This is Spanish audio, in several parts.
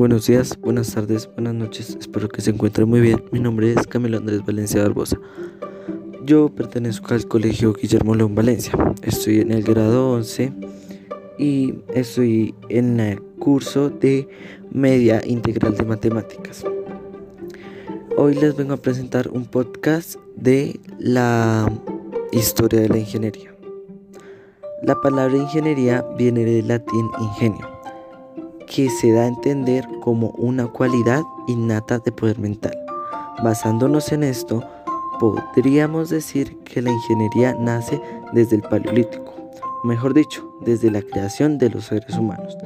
Buenos días, buenas tardes, buenas noches, espero que se encuentren muy bien. Mi nombre es Camilo Andrés Valencia Barbosa. Yo pertenezco al Colegio Guillermo León Valencia. Estoy en el grado 11 y estoy en el curso de Media Integral de Matemáticas. Hoy les vengo a presentar un podcast de la historia de la ingeniería. La palabra ingeniería viene del latín ingenio que se da a entender como una cualidad innata de poder mental. Basándonos en esto, podríamos decir que la ingeniería nace desde el Paleolítico, mejor dicho, desde la creación de los seres humanos,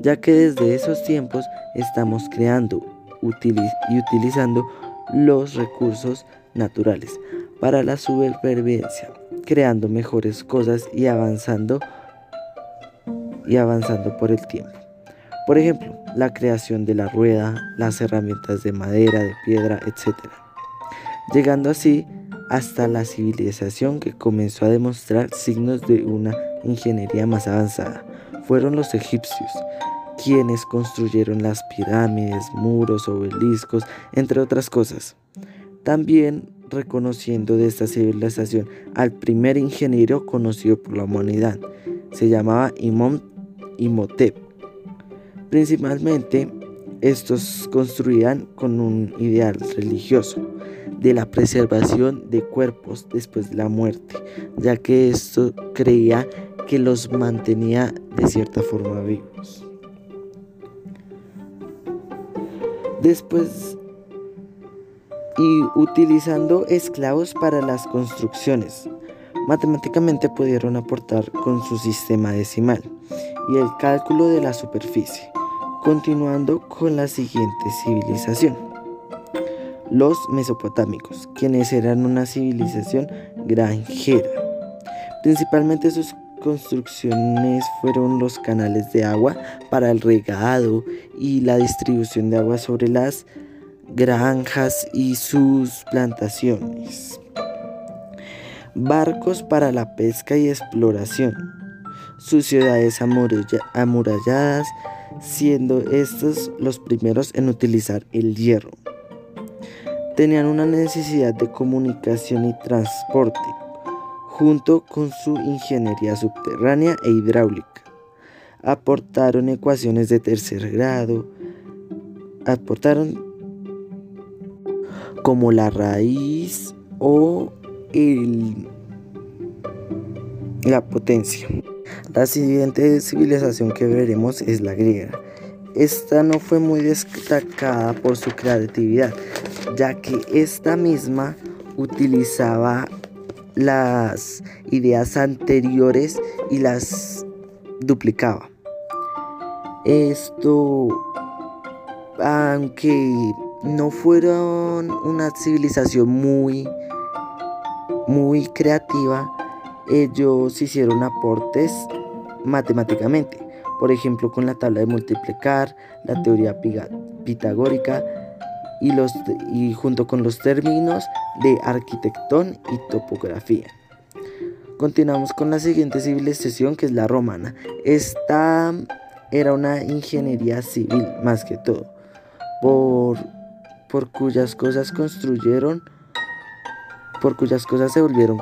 ya que desde esos tiempos estamos creando y utilizando los recursos naturales para la supervivencia, creando mejores cosas y avanzando y avanzando por el tiempo. Por ejemplo, la creación de la rueda, las herramientas de madera, de piedra, etc. Llegando así hasta la civilización que comenzó a demostrar signos de una ingeniería más avanzada. Fueron los egipcios, quienes construyeron las pirámides, muros, obeliscos, entre otras cosas. También reconociendo de esta civilización al primer ingeniero conocido por la humanidad. Se llamaba Imhotep Principalmente, estos construían con un ideal religioso de la preservación de cuerpos después de la muerte, ya que esto creía que los mantenía de cierta forma vivos. Después, y utilizando esclavos para las construcciones, matemáticamente pudieron aportar con su sistema decimal y el cálculo de la superficie Continuando con la siguiente civilización. Los mesopotámicos, quienes eran una civilización granjera. Principalmente sus construcciones fueron los canales de agua para el regado y la distribución de agua sobre las granjas y sus plantaciones. Barcos para la pesca y exploración. Sus ciudades amuralladas siendo estos los primeros en utilizar el hierro. Tenían una necesidad de comunicación y transporte, junto con su ingeniería subterránea e hidráulica. Aportaron ecuaciones de tercer grado, aportaron como la raíz o el, la potencia. La siguiente civilización que veremos es la griega. Esta no fue muy destacada por su creatividad, ya que esta misma utilizaba las ideas anteriores y las duplicaba. Esto, aunque no fueron una civilización muy, muy creativa, ellos hicieron aportes matemáticamente, por ejemplo con la tabla de multiplicar, la teoría pitagórica y, los, y junto con los términos de arquitectón y topografía. Continuamos con la siguiente civilización que es la romana. Esta era una ingeniería civil más que todo, por, por cuyas cosas construyeron por cuyas cosas se volvieron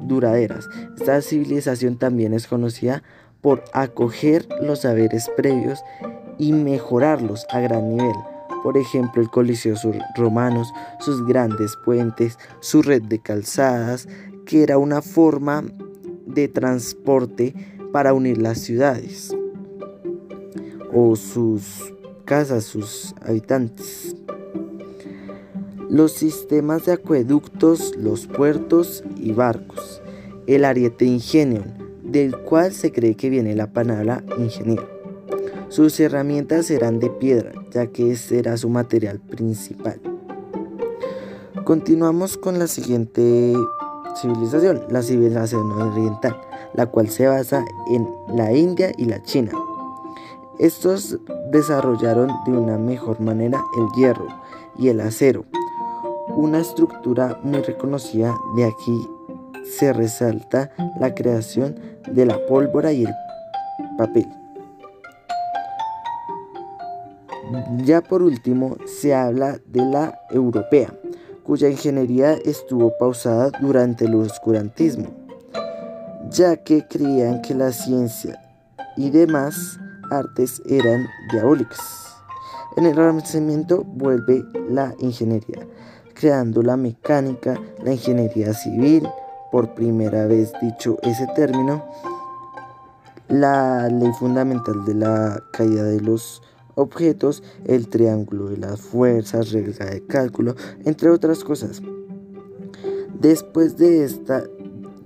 duraderas. Esta civilización también es conocida por acoger los saberes previos y mejorarlos a gran nivel. Por ejemplo, el Coliseo romanos, sus grandes puentes, su red de calzadas, que era una forma de transporte para unir las ciudades o sus casas, sus habitantes los sistemas de acueductos, los puertos y barcos, el ariete ingenio, del cual se cree que viene la palabra ingeniero. Sus herramientas eran de piedra, ya que ese era su material principal. Continuamos con la siguiente civilización, la civilización oriental, la cual se basa en la India y la China. Estos desarrollaron de una mejor manera el hierro y el acero, una estructura muy reconocida de aquí se resalta la creación de la pólvora y el papel. Ya por último, se habla de la europea, cuya ingeniería estuvo pausada durante el oscurantismo, ya que creían que la ciencia y demás artes eran diabólicas. En el Renacimiento vuelve la ingeniería, creando la mecánica, la ingeniería civil, por primera vez dicho ese término, la ley fundamental de la caída de los objetos, el triángulo de las fuerzas, regla de cálculo, entre otras cosas. Después de esta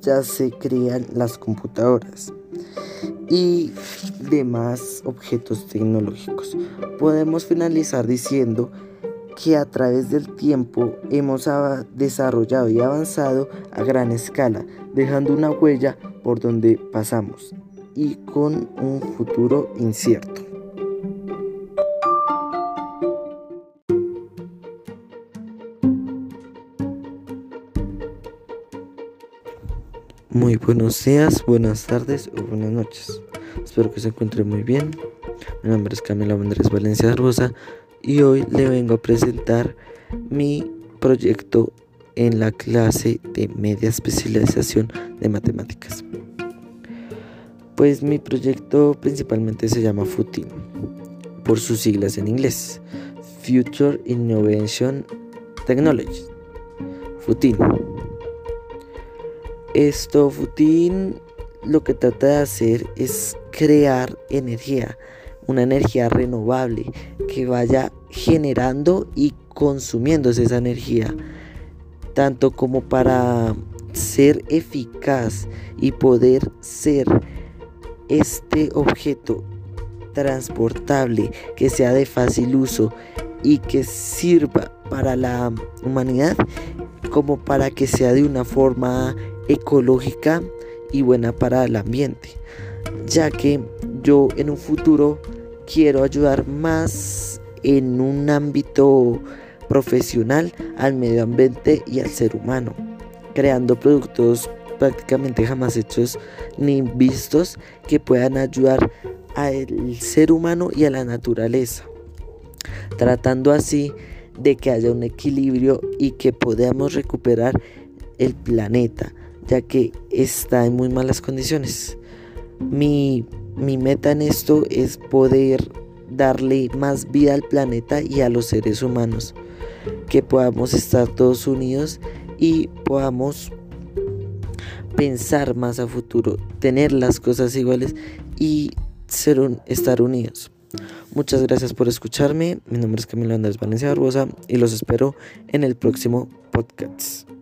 ya se crean las computadoras y demás objetos tecnológicos. Podemos finalizar diciendo que a través del tiempo hemos desarrollado y avanzado a gran escala, dejando una huella por donde pasamos y con un futuro incierto. Muy buenos días, buenas tardes o buenas noches. Espero que se encuentre muy bien. Mi nombre es Camila Andrés Valencia Rosa y hoy le vengo a presentar mi proyecto en la clase de media especialización de matemáticas. Pues mi proyecto principalmente se llama FUTIN, por sus siglas en inglés, Future Innovation Technology. FUTIN. Esto, Futin lo que trata de hacer es crear energía, una energía renovable que vaya generando y consumiéndose esa energía, tanto como para ser eficaz y poder ser este objeto transportable que sea de fácil uso y que sirva para la humanidad como para que sea de una forma ecológica y buena para el ambiente, ya que yo en un futuro quiero ayudar más en un ámbito profesional al medio ambiente y al ser humano, creando productos prácticamente jamás hechos ni vistos que puedan ayudar al ser humano y a la naturaleza, tratando así de que haya un equilibrio y que podamos recuperar el planeta ya que está en muy malas condiciones. Mi, meta en esto es poder darle más vida al planeta y a los seres humanos, que podamos estar todos unidos y podamos pensar más a futuro, tener las cosas iguales y ser estar unidos. Muchas gracias por escucharme. Mi nombre es Camilo Andrés Valencia Barbosa y los espero en el próximo podcast.